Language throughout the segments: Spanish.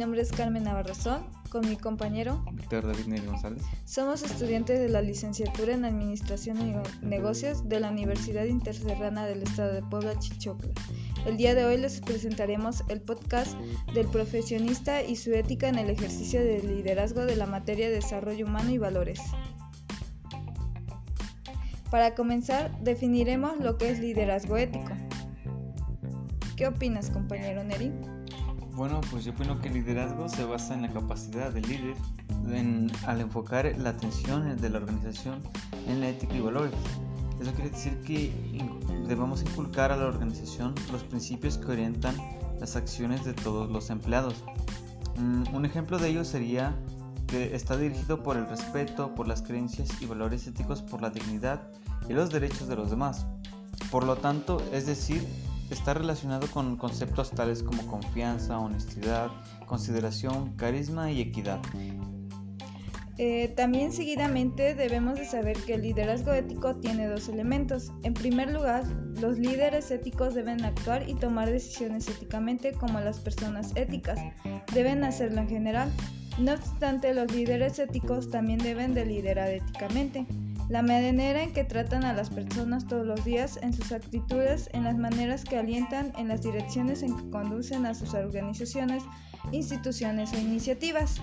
nombre es Carmen Navarrazón, con mi compañero Víctor David Neri González. Somos estudiantes de la licenciatura en Administración y Negocios de la Universidad Interserrana del Estado de Puebla, Chichocla. El día de hoy les presentaremos el podcast del profesionista y su ética en el ejercicio del liderazgo de la materia de desarrollo humano y valores. Para comenzar, definiremos lo que es liderazgo ético. ¿Qué opinas, compañero Neri? Bueno, pues yo opino que el liderazgo se basa en la capacidad del líder al enfocar la atención de la organización en la ética y valores. Eso quiere decir que debemos inculcar a la organización los principios que orientan las acciones de todos los empleados. Mm, un ejemplo de ello sería que está dirigido por el respeto, por las creencias y valores éticos, por la dignidad y los derechos de los demás. Por lo tanto, es decir, está relacionado con conceptos tales como confianza, honestidad, consideración, carisma y equidad. Eh, también seguidamente debemos de saber que el liderazgo ético tiene dos elementos. En primer lugar, los líderes éticos deben actuar y tomar decisiones éticamente como las personas éticas. Deben hacerlo en general. No obstante, los líderes éticos también deben de liderar éticamente la manera en que tratan a las personas todos los días, en sus actitudes, en las maneras que alientan, en las direcciones en que conducen a sus organizaciones, instituciones o iniciativas.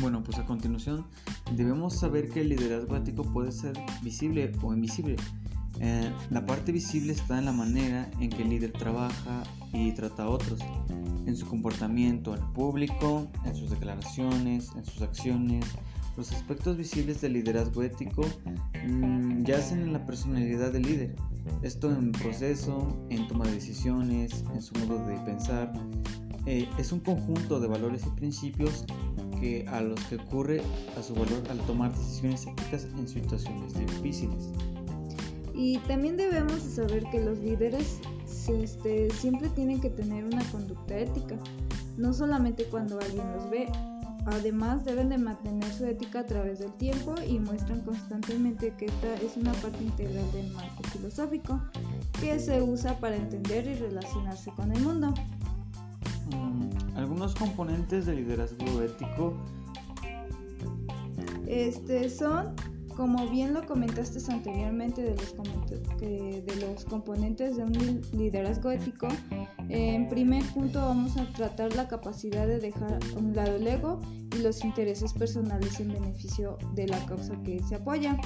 Bueno, pues a continuación debemos saber que el liderazgo ético puede ser visible o invisible. Eh, la parte visible está en la manera en que el líder trabaja y trata a otros, en su comportamiento al público, en sus declaraciones, en sus acciones, los aspectos visibles del liderazgo ético mm, yacen en la personalidad del líder, esto en proceso, en toma de decisiones, en su modo de pensar. Eh, es un conjunto de valores y principios que a los que ocurre a su valor al tomar decisiones éticas en situaciones difíciles. Y también debemos saber que los líderes este, siempre tienen que tener una conducta ética, no solamente cuando alguien los ve, Además, deben de mantener su ética a través del tiempo y muestran constantemente que esta es una parte integral del marco filosófico que se usa para entender y relacionarse con el mundo. Mm, algunos componentes del liderazgo ético este, son como bien lo comentaste anteriormente de los, componentes de un liderazgo ético, en primer punto vamos a tratar la capacidad de dejar a un lado el ego y los intereses personales en beneficio de la causa que se apoya.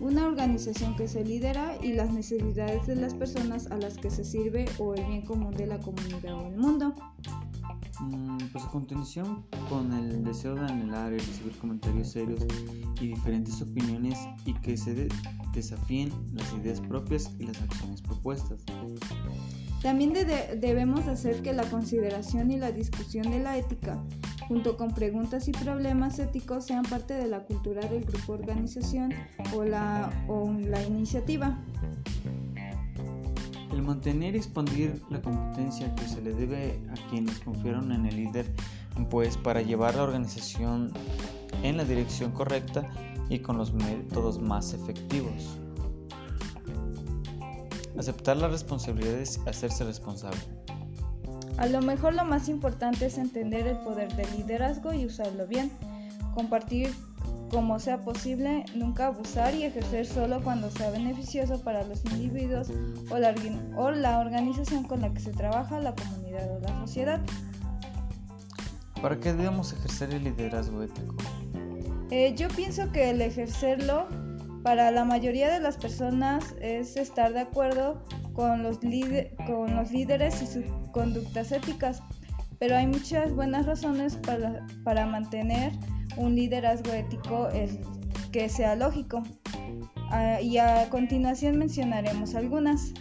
Una organización que se lidera y las necesidades de las personas a las que se sirve o el bien común de la comunidad o el mundo. Continuación, con el deseo de anhelar y recibir comentarios serios y diferentes opiniones y que se desafíen las ideas propias y las acciones propuestas. También debemos hacer que la consideración y la discusión de la ética, junto con preguntas y problemas éticos, sean parte de la cultura del grupo organización o la, o la iniciativa. Mantener y expandir la competencia que se le debe a quienes confiaron en el líder, pues para llevar la organización en la dirección correcta y con los métodos más efectivos. Aceptar las responsabilidades y hacerse responsable. A lo mejor lo más importante es entender el poder del liderazgo y usarlo bien. Compartir como sea posible, nunca abusar y ejercer solo cuando sea beneficioso para los individuos o la, o la organización con la que se trabaja, la comunidad o la sociedad. ¿Para qué debemos ejercer el liderazgo ético? Eh, yo pienso que el ejercerlo para la mayoría de las personas es estar de acuerdo con los, con los líderes y sus conductas éticas, pero hay muchas buenas razones para, para mantener un liderazgo ético es que sea lógico. Ah, y a continuación mencionaremos algunas.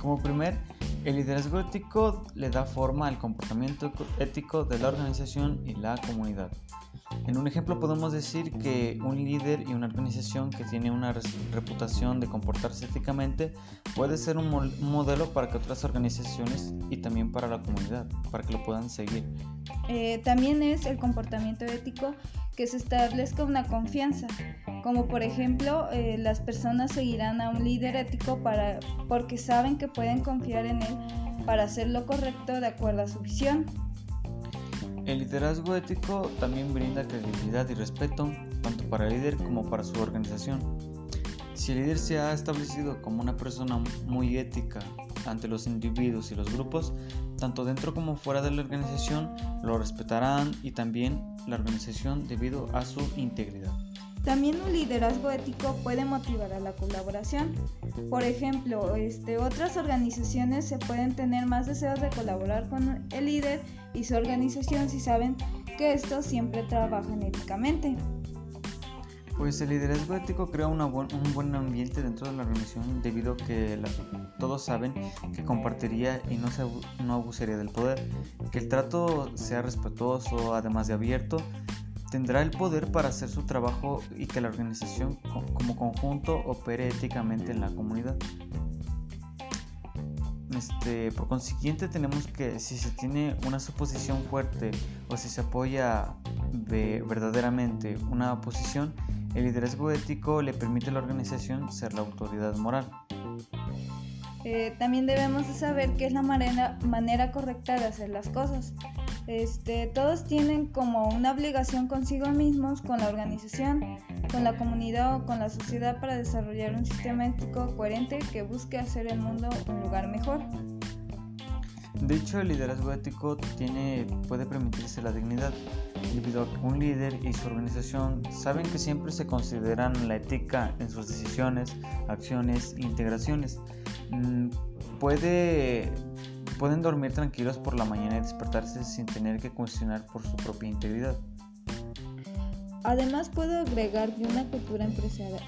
Como primer, el liderazgo ético le da forma al comportamiento ético de la organización y la comunidad. En un ejemplo podemos decir que un líder y una organización que tiene una reputación de comportarse éticamente puede ser un modelo para que otras organizaciones y también para la comunidad, para que lo puedan seguir. Eh, también es el comportamiento ético que se establezca una confianza, como por ejemplo eh, las personas seguirán a un líder ético para, porque saben que pueden confiar en él para hacer lo correcto de acuerdo a su visión. El liderazgo ético también brinda credibilidad y respeto tanto para el líder como para su organización. Si el líder se ha establecido como una persona muy ética ante los individuos y los grupos, tanto dentro como fuera de la organización, lo respetarán y también la organización debido a su integridad. También un liderazgo ético puede motivar a la colaboración. Por ejemplo, este, otras organizaciones se pueden tener más deseos de colaborar con el líder y su organización si saben que estos siempre trabajan éticamente. Pues el liderazgo ético crea un buen ambiente dentro de la organización debido a que todos saben que compartiría y no, se, no abusaría del poder, que el trato sea respetuoso, además de abierto, tendrá el poder para hacer su trabajo y que la organización como conjunto opere éticamente en la comunidad. Este, por consiguiente tenemos que si se tiene una suposición fuerte o si se apoya verdaderamente una posición, el liderazgo ético le permite a la organización ser la autoridad moral. Eh, también debemos de saber qué es la manera correcta de hacer las cosas. Este, todos tienen como una obligación consigo mismos, con la organización, con la comunidad o con la sociedad para desarrollar un sistema ético coherente que busque hacer el mundo un lugar mejor. De hecho, el liderazgo ético tiene, puede permitirse la dignidad, debido a que un líder y su organización saben que siempre se consideran la ética en sus decisiones, acciones e integraciones. Mm, puede Pueden dormir tranquilos por la mañana y despertarse sin tener que cuestionar por su propia integridad. Además puedo agregar que una cultura empresarial,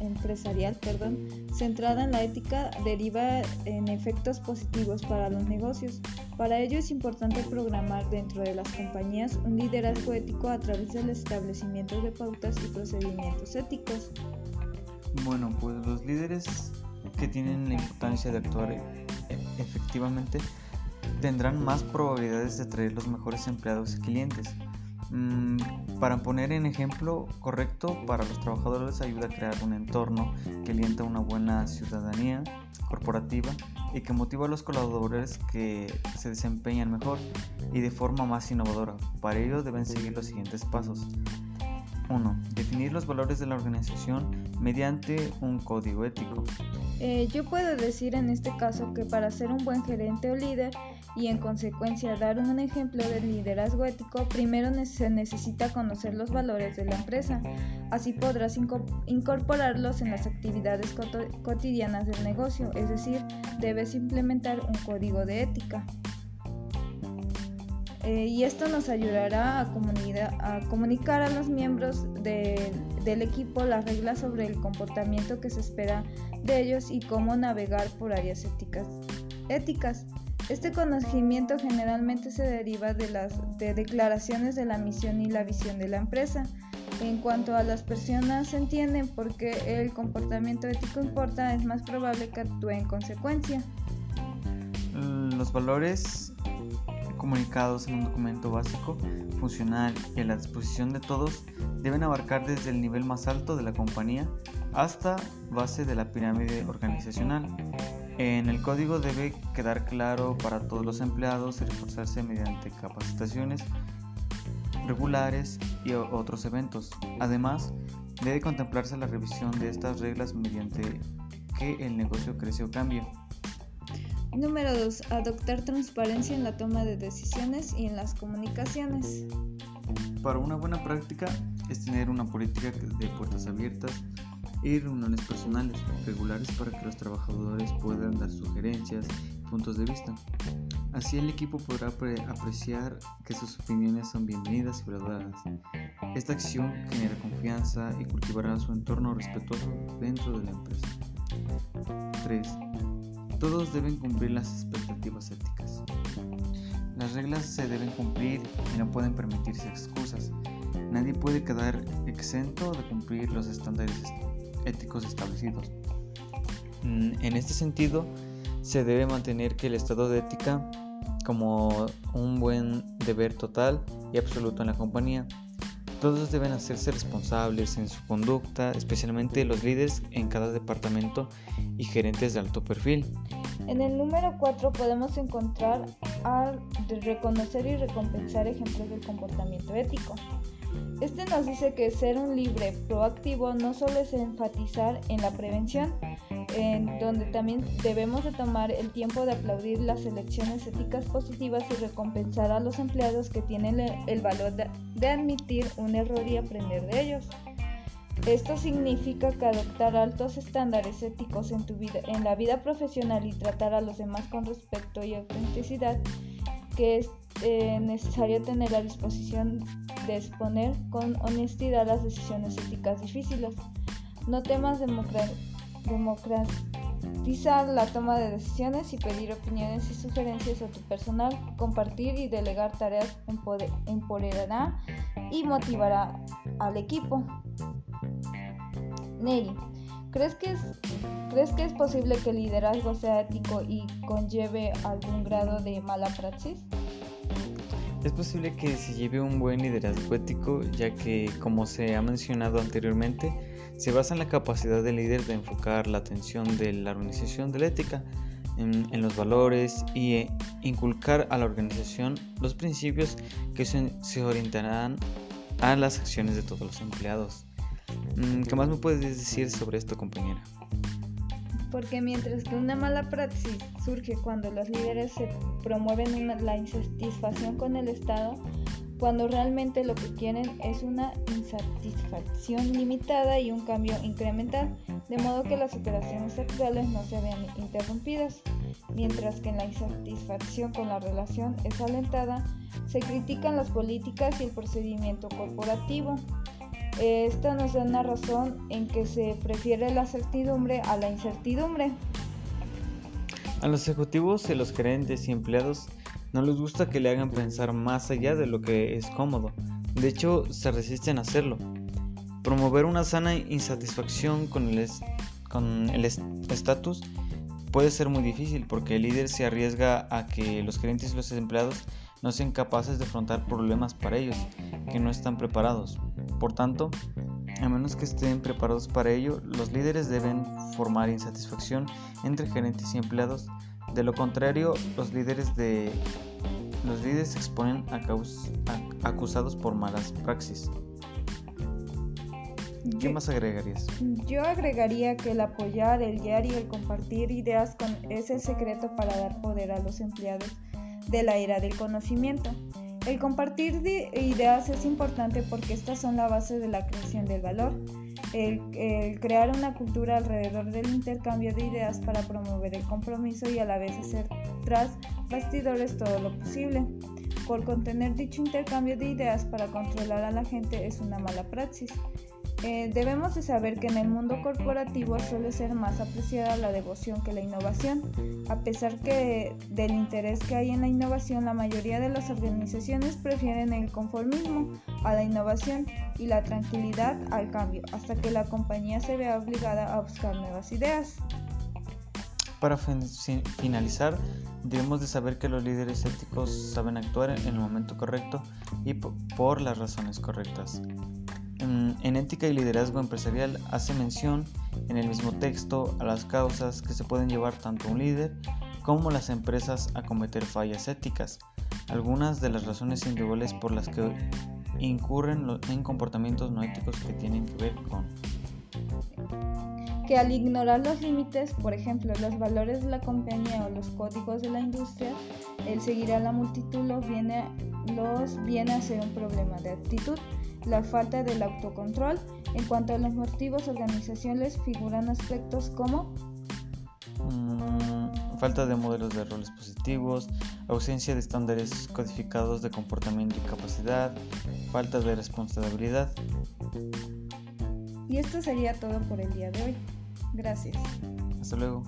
empresarial perdón, centrada en la ética deriva en efectos positivos para los negocios. Para ello es importante programar dentro de las compañías un liderazgo ético a través del establecimiento de pautas y procedimientos éticos. Bueno, pues los líderes que tienen la importancia de actuar efectivamente tendrán más probabilidades de traer los mejores empleados y clientes. Mm, para poner en ejemplo correcto, para los trabajadores ayuda a crear un entorno que alienta una buena ciudadanía corporativa y que motiva a los colaboradores que se desempeñan mejor y de forma más innovadora. Para ello deben seguir los siguientes pasos. 1. Definir los valores de la organización mediante un código ético. Eh, yo puedo decir en este caso que para ser un buen gerente o líder y en consecuencia dar un ejemplo de liderazgo ético, primero se necesita conocer los valores de la empresa. Así podrás incorporarlos en las actividades cotidianas del negocio, es decir, debes implementar un código de ética. Eh, y esto nos ayudará a, a comunicar a los miembros del equipo las reglas sobre el comportamiento que se espera de ellos y cómo navegar por áreas éticas. éticas. Este conocimiento generalmente se deriva de las de declaraciones de la misión y la visión de la empresa. En cuanto a las personas entienden por qué el comportamiento ético importa, es más probable que actúe en consecuencia. Los valores comunicados en un documento básico, funcional y a la disposición de todos deben abarcar desde el nivel más alto de la compañía hasta base de la pirámide organizacional. En el código debe quedar claro para todos los empleados y reforzarse mediante capacitaciones regulares y otros eventos. Además, debe contemplarse la revisión de estas reglas mediante que el negocio crece o cambie. Número 2. Adoptar transparencia en la toma de decisiones y en las comunicaciones. Para una buena práctica es tener una política de puertas abiertas y reuniones personales regulares para que los trabajadores puedan dar sugerencias y puntos de vista. Así el equipo podrá apreciar que sus opiniones son bienvenidas y valoradas. Esta acción genera confianza y cultivará su entorno respetuoso dentro de la empresa. 3 todos deben cumplir las expectativas éticas. Las reglas se deben cumplir y no pueden permitirse excusas. Nadie puede quedar exento de cumplir los estándares éticos establecidos. Mm, en este sentido, se debe mantener que el estado de ética como un buen deber total y absoluto en la compañía. Todos deben hacerse responsables en su conducta, especialmente los líderes en cada departamento y gerentes de alto perfil. En el número 4 podemos encontrar reconocer y recompensar ejemplos del comportamiento ético. Este nos dice que ser un libre proactivo no solo es enfatizar en la prevención, en donde también debemos de tomar el tiempo de aplaudir las elecciones éticas positivas y recompensar a los empleados que tienen el valor de, admitir un error y aprender de ellos. Esto significa que adoptar altos estándares éticos en tu vida, en la vida profesional y tratar a los demás con respeto y autenticidad, que es eh, necesario tener la disposición de exponer con honestidad las decisiones éticas difíciles. No temas democratizar la toma de decisiones y pedir opiniones y sugerencias a tu personal, compartir y delegar tareas empoderará y motivará al equipo. Neri, ¿crees que, es, ¿crees que es posible que el liderazgo sea ético y conlleve algún grado de mala praxis? Es posible que se lleve un buen liderazgo ético, ya que, como se ha mencionado anteriormente, se basa en la capacidad del líder de enfocar la atención de la organización de la ética en, los valores y e inculcar a la organización los principios que se orientarán a las acciones de todos los empleados. Mm, ¿Qué más me puedes decir sobre esto, compañera? Porque mientras que una mala praxis surge cuando los líderes se promueven la insatisfacción con el Estado, cuando realmente lo que quieren es una insatisfacción limitada y un cambio incremental, de modo que las operaciones actuales no se vean interrumpidas. Mientras que en la insatisfacción con la relación es alentada, se critican las políticas y el procedimiento corporativo. Esto nos da una razón en que se prefiere la certidumbre a la incertidumbre. A los ejecutivos y los gerentes y empleados no les gusta que le hagan pensar más allá de lo que es cómodo. De hecho, se resisten a hacerlo. Promover una sana insatisfacción con el estatus puede ser muy difícil porque el líder se arriesga a que los gerentes y los empleados no sean capaces de afrontar problemas para ellos que no están preparados. Por tanto, a menos que estén preparados para ello, los líderes deben formar insatisfacción entre gerentes y empleados. De lo contrario, los líderes de los líderes se exponen a, acusados por malas praxis. ¿Qué más agregarías? Yo agregaría que el apoyar, el guiar y el compartir ideas es el secreto para dar poder a los empleados de la era del conocimiento. El compartir ideas es importante porque estas son la base de la creación del valor. El, crear una cultura alrededor del intercambio de ideas para promover el compromiso y a la vez hacer tras bastidores todo lo posible. Por contener dicho intercambio de ideas para controlar a la gente es una mala praxis. Eh, debemos de saber que en el mundo corporativo suele ser más apreciada la devoción que la innovación. A pesar que del interés que hay en la innovación, la mayoría de las organizaciones prefieren el conformismo a la innovación y la tranquilidad al cambio, hasta que la compañía se vea obligada a buscar nuevas ideas. Para finalizar, debemos de saber que los líderes éticos saben actuar en el momento correcto y por las razones correctas. En ética y liderazgo empresarial hace mención en el mismo texto a las causas que se pueden llevar tanto un líder como las empresas a cometer fallas éticas. Algunas de las razones individuales por las que incurren en comportamientos no éticos que tienen que ver con que al ignorar los límites, por ejemplo, los valores de la compañía o los códigos de la industria, el seguir a la multitud los viene, a ser un problema de actitud la falta del autocontrol. En cuanto a los motivos organizacionales, figuran aspectos como mm, falta de modelos de roles positivos, ausencia de estándares codificados de comportamiento y capacidad, falta de responsabilidad. Y esto sería todo por el día de hoy. Gracias. Hasta luego.